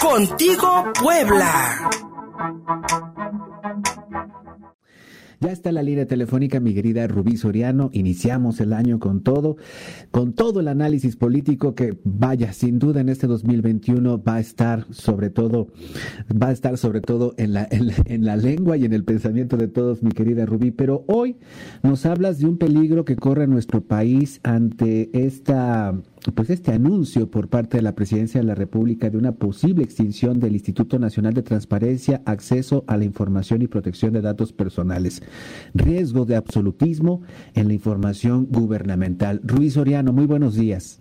Contigo Puebla. Ya está la línea telefónica mi querida Rubí Soriano. Iniciamos el año con todo, con todo el análisis político que vaya, sin duda en este 2021 va a estar sobre todo, va a estar sobre todo en la, en, la lengua y en el pensamiento de todos, mi querida Rubí. Pero hoy nos hablas de un peligro que corre nuestro país ante esta pues este anuncio por parte de la Presidencia de la República de una posible extinción del Instituto Nacional de Transparencia, Acceso a la Información y Protección de Datos Personales. Riesgo de absolutismo en la información gubernamental. Ruiz Soriano, muy buenos días.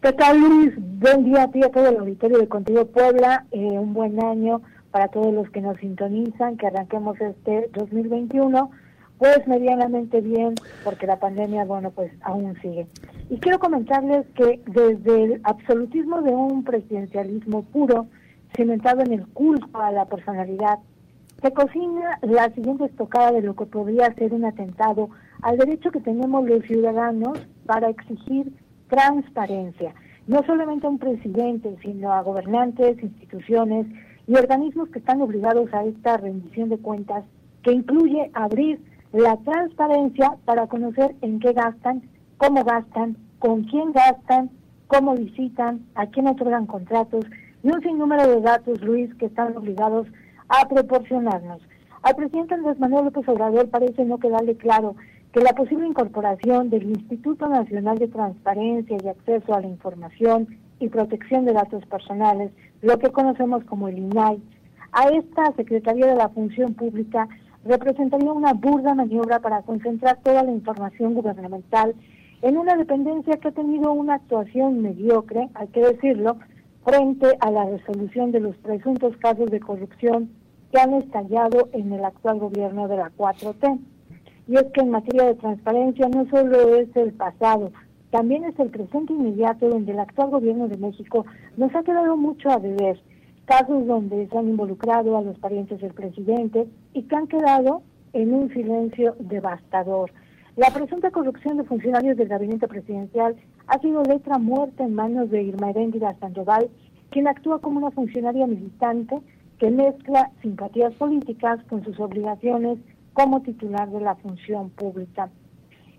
¿Qué tal Luis? Buen día a ti, a todo el auditorio de Contigo Puebla. Eh, un buen año para todos los que nos sintonizan, que arranquemos este 2021 pues medianamente bien, porque la pandemia, bueno, pues aún sigue. Y quiero comentarles que desde el absolutismo de un presidencialismo puro, cimentado en el culto a la personalidad, se cocina la siguiente estocada de lo que podría ser un atentado al derecho que tenemos los ciudadanos para exigir transparencia, no solamente a un presidente, sino a gobernantes, instituciones y organismos que están obligados a esta rendición de cuentas que incluye abrir la transparencia para conocer en qué gastan, cómo gastan, con quién gastan, cómo visitan, a quién otorgan contratos y un sinnúmero de datos, Luis, que están obligados a proporcionarnos. Al presidente Andrés Manuel López Obrador parece no quedarle claro que la posible incorporación del Instituto Nacional de Transparencia y Acceso a la Información y Protección de Datos Personales, lo que conocemos como el INAI, a esta Secretaría de la Función Pública representaría una burda maniobra para concentrar toda la información gubernamental en una dependencia que ha tenido una actuación mediocre, hay que decirlo, frente a la resolución de los presuntos casos de corrupción que han estallado en el actual gobierno de la 4T. Y es que en materia de transparencia no solo es el pasado, también es el presente inmediato donde el actual gobierno de México nos ha quedado mucho a deber casos donde se han involucrado a los parientes del presidente y que han quedado en un silencio devastador. La presunta corrupción de funcionarios del gabinete presidencial ha sido letra muerta en manos de Irma Heréndira Sandoval, quien actúa como una funcionaria militante que mezcla simpatías políticas con sus obligaciones como titular de la función pública.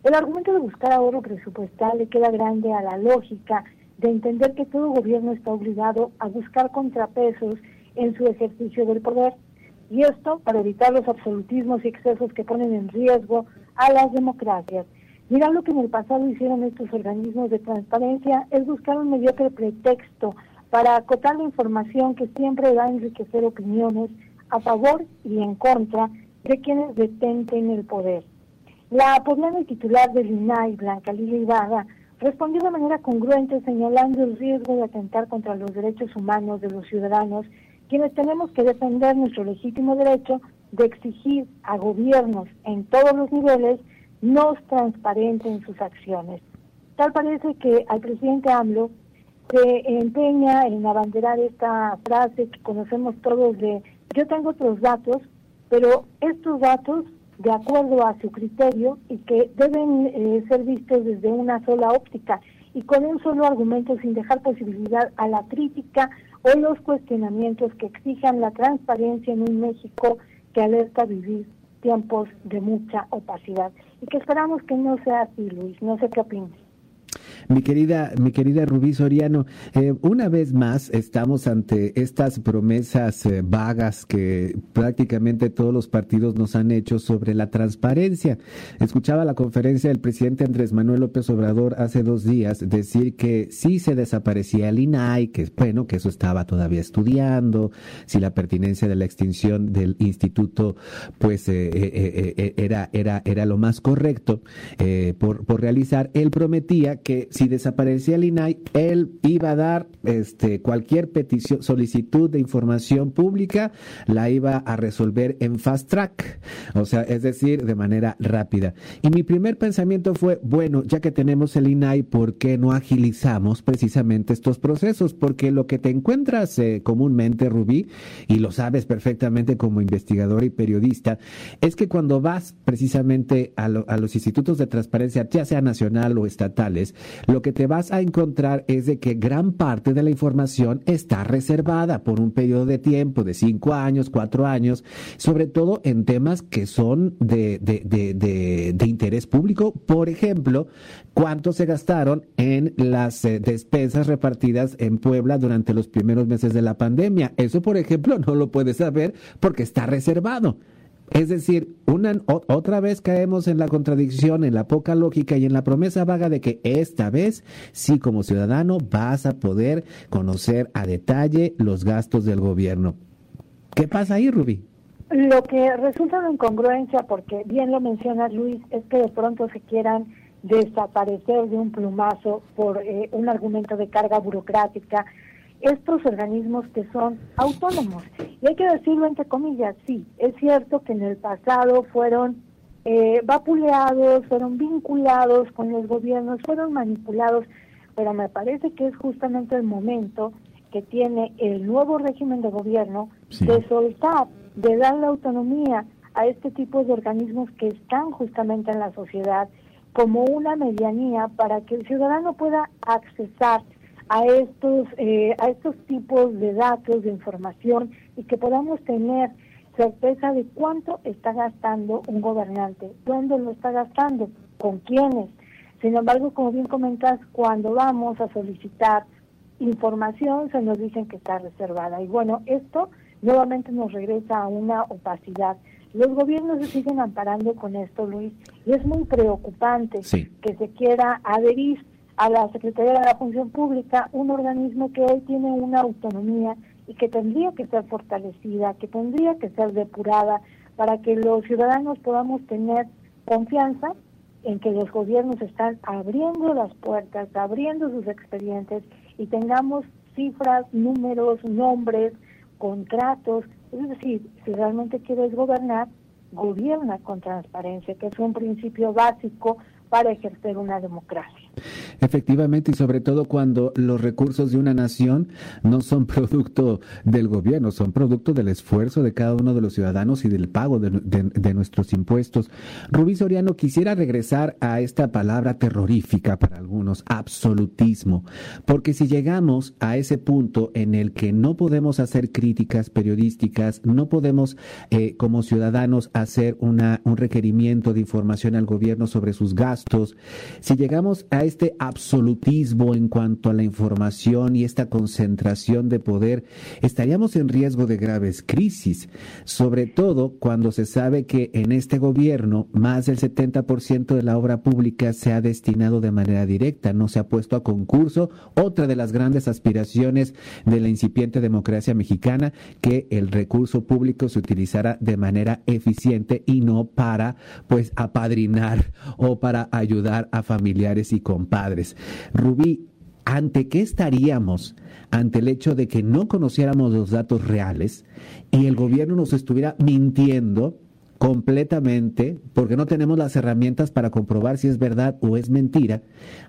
El argumento de buscar ahorro presupuestal le queda grande a la lógica de entender que todo gobierno está obligado a buscar contrapesos en su ejercicio del poder, y esto para evitar los absolutismos y excesos que ponen en riesgo a las democracias. Mira lo que en el pasado hicieron estos organismos de transparencia, es buscar un mediocre pretexto para acotar la información que siempre va a enriquecer opiniones a favor y en contra de quienes detenten el poder. La poblana titular del INAI, Blanca Lila Ibarra, respondió de manera congruente señalando el riesgo de atentar contra los derechos humanos de los ciudadanos, quienes tenemos que defender nuestro legítimo derecho de exigir a gobiernos en todos los niveles nos transparenten sus acciones. Tal parece que al presidente AMLO se empeña en abanderar esta frase que conocemos todos de yo tengo otros datos, pero estos datos de acuerdo a su criterio y que deben eh, ser vistos desde una sola óptica y con un solo argumento sin dejar posibilidad a la crítica o los cuestionamientos que exijan la transparencia en un México que alerta vivir tiempos de mucha opacidad y que esperamos que no sea así, Luis. No sé qué opinas. Mi querida, mi querida Rubí Soriano, eh, una vez más estamos ante estas promesas eh, vagas que prácticamente todos los partidos nos han hecho sobre la transparencia. Escuchaba la conferencia del presidente Andrés Manuel López Obrador hace dos días decir que sí se desaparecía el INAI, que bueno, que eso estaba todavía estudiando, si la pertinencia de la extinción del instituto pues eh, era, era, era lo más correcto por, por realizar. Él prometía que si desaparecía el INAI, él iba a dar este, cualquier petición, solicitud de información pública, la iba a resolver en fast track, o sea, es decir, de manera rápida. Y mi primer pensamiento fue, bueno, ya que tenemos el INAI, ¿por qué no agilizamos precisamente estos procesos? Porque lo que te encuentras eh, comúnmente, Rubí, y lo sabes perfectamente como investigador y periodista, es que cuando vas precisamente a, a los institutos de transparencia, ya sea nacional o estatales, lo que te vas a encontrar es de que gran parte de la información está reservada por un periodo de tiempo de cinco años, cuatro años, sobre todo en temas que son de, de, de, de interés público. Por ejemplo, cuánto se gastaron en las eh, despensas repartidas en Puebla durante los primeros meses de la pandemia. Eso, por ejemplo, no lo puedes saber porque está reservado. Es decir, una, otra vez caemos en la contradicción, en la poca lógica y en la promesa vaga de que esta vez sí como ciudadano vas a poder conocer a detalle los gastos del gobierno. ¿Qué pasa ahí, Rubí? Lo que resulta una incongruencia, porque bien lo menciona Luis, es que de pronto se quieran desaparecer de un plumazo por eh, un argumento de carga burocrática estos organismos que son autónomos. Y hay que decirlo entre comillas, sí, es cierto que en el pasado fueron eh, vapuleados, fueron vinculados con los gobiernos, fueron manipulados, pero me parece que es justamente el momento que tiene el nuevo régimen de gobierno de soltar, de dar la autonomía a este tipo de organismos que están justamente en la sociedad como una medianía para que el ciudadano pueda accesar a estos, eh, a estos tipos de datos, de información y que podamos tener certeza de cuánto está gastando un gobernante, dónde lo está gastando, con quiénes. Sin embargo, como bien comentas, cuando vamos a solicitar información se nos dicen que está reservada. Y bueno, esto nuevamente nos regresa a una opacidad. Los gobiernos se siguen amparando con esto, Luis, y es muy preocupante que se quiera adherir a la Secretaría de la Función Pública, un organismo que hoy tiene una autonomía y que tendría que ser fortalecida, que tendría que ser depurada para que los ciudadanos podamos tener confianza en que los gobiernos están abriendo las puertas, abriendo sus expedientes y tengamos cifras, números, nombres, contratos. Es decir, si realmente quieres gobernar, gobierna con transparencia, que es un principio básico para ejercer una democracia. Efectivamente, y sobre todo cuando los recursos de una nación no son producto del gobierno, son producto del esfuerzo de cada uno de los ciudadanos y del pago de, nuestros impuestos. Rubí Soriano, quisiera regresar a esta palabra terrorífica para algunos, absolutismo, porque si llegamos a ese punto en el que no podemos hacer críticas periodísticas, no podemos eh, como ciudadanos hacer una, un requerimiento de información al gobierno sobre sus gastos, si llegamos a este absolutismo en cuanto a la información y esta concentración de poder, estaríamos en riesgo de graves crisis, sobre todo cuando se sabe que en este gobierno más del 70% de la obra pública se ha destinado de manera directa, no se ha puesto a concurso, otra de las grandes aspiraciones de la incipiente democracia mexicana, que el recurso público se utilizara de manera eficiente y no para pues apadrinar o para ayudar a familiares y compadres. Rubí, ¿ante qué estaríamos? Ante el hecho de que no conociéramos los datos reales y el gobierno nos estuviera mintiendo completamente porque no tenemos las herramientas para comprobar si es verdad o es mentira,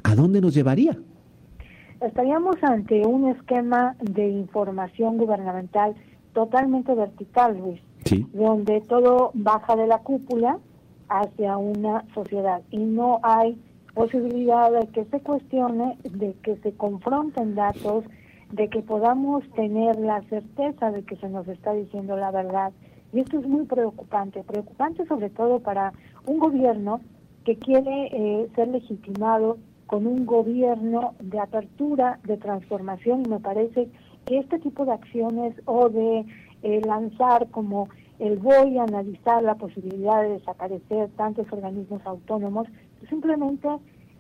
¿a dónde nos llevaría? Estaríamos ante un esquema de información gubernamental totalmente vertical, Luis, donde todo baja de la cúpula hacia una sociedad y no hay posibilidad de que se cuestione, de que se confronten datos, de que podamos tener la certeza de que se nos está diciendo la verdad. Y esto es muy preocupante, preocupante sobre todo para un gobierno que quiere eh, ser legitimado con un gobierno de apertura, de transformación, y me parece que este tipo de acciones o de eh, lanzar como el voy a analizar la posibilidad de desaparecer tantos organismos autónomos, simplemente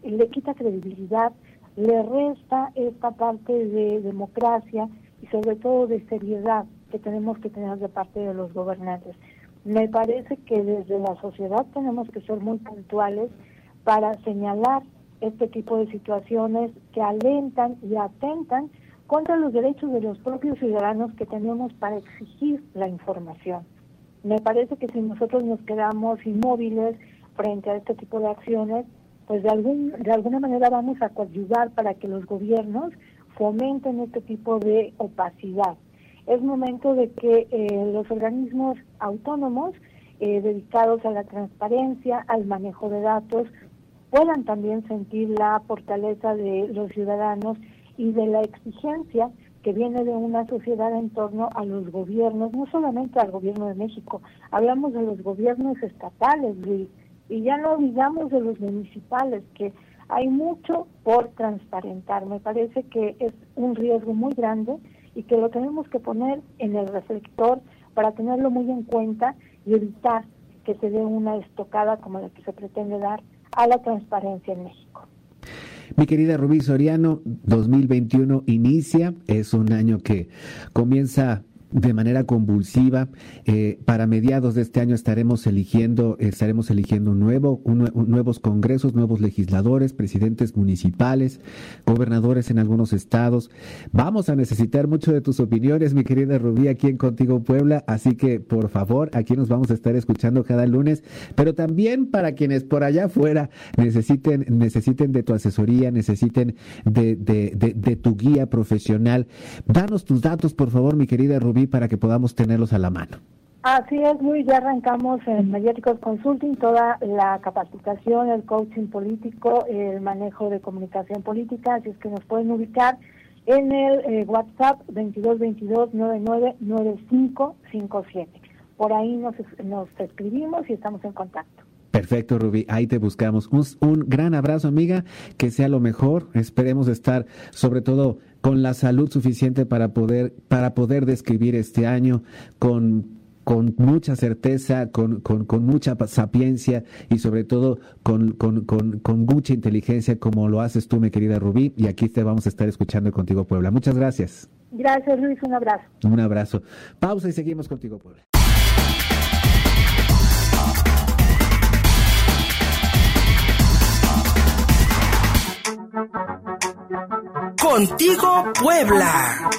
le quita credibilidad, le resta esta parte de democracia y sobre todo de seriedad que tenemos que tener de parte de los gobernantes. Me parece que desde la sociedad tenemos que ser muy puntuales para señalar este tipo de situaciones que alentan y atentan contra los derechos de los propios ciudadanos que tenemos para exigir la información. Me parece que si nosotros nos quedamos inmóviles frente a este tipo de acciones, pues de, algún, de alguna manera vamos a coadyuvar para que los gobiernos fomenten este tipo de opacidad. Es momento de que eh, los organismos autónomos eh, dedicados a la transparencia, al manejo de datos, puedan también sentir la fortaleza de los ciudadanos y de la exigencia que viene de una sociedad en torno a los gobiernos, no solamente al gobierno de México, hablamos de los gobiernos estatales, Luis, y ya no olvidamos de los municipales, que hay mucho por transparentar. Me parece que es un riesgo muy grande y que lo tenemos que poner en el reflector para tenerlo muy en cuenta y evitar que se dé una estocada como la que se pretende dar a la transparencia en México. Mi querida Rubí Soriano, 2021 inicia, es un año que comienza de manera convulsiva. Eh, para mediados de este año estaremos eligiendo, estaremos eligiendo un nuevo, nuevos congresos, nuevos legisladores, presidentes municipales, gobernadores en algunos estados. Vamos a necesitar mucho de tus opiniones, mi querida Rubí, aquí en Contigo Puebla. Así que, por favor, aquí nos vamos a estar escuchando cada lunes. Pero también para quienes por allá afuera necesiten, necesiten de tu asesoría, necesiten de, de, de, de tu guía profesional. Danos tus datos, por favor, mi querida Rubí para que podamos tenerlos a la mano. Así es, Luis, ya arrancamos en Mediáticos Consulting toda la capacitación, el coaching político, el manejo de comunicación política, así es que nos pueden ubicar en el eh, WhatsApp 2222-999557. Por ahí nos, nos escribimos y estamos en contacto. Perfecto, Rubí. Ahí te buscamos. Un, un, gran abrazo, amiga. Que sea lo mejor. Esperemos estar, sobre todo, con la salud suficiente para poder, para poder describir este año con con mucha certeza, con, con, con, mucha sapiencia y sobre todo con, con, con, mucha inteligencia como lo haces tú, mi querida Rubí. Y aquí te vamos a estar escuchando contigo, Puebla. Muchas gracias. Gracias, Luis. Un abrazo. Un abrazo. Pausa y seguimos contigo, Puebla. Contigo Puebla.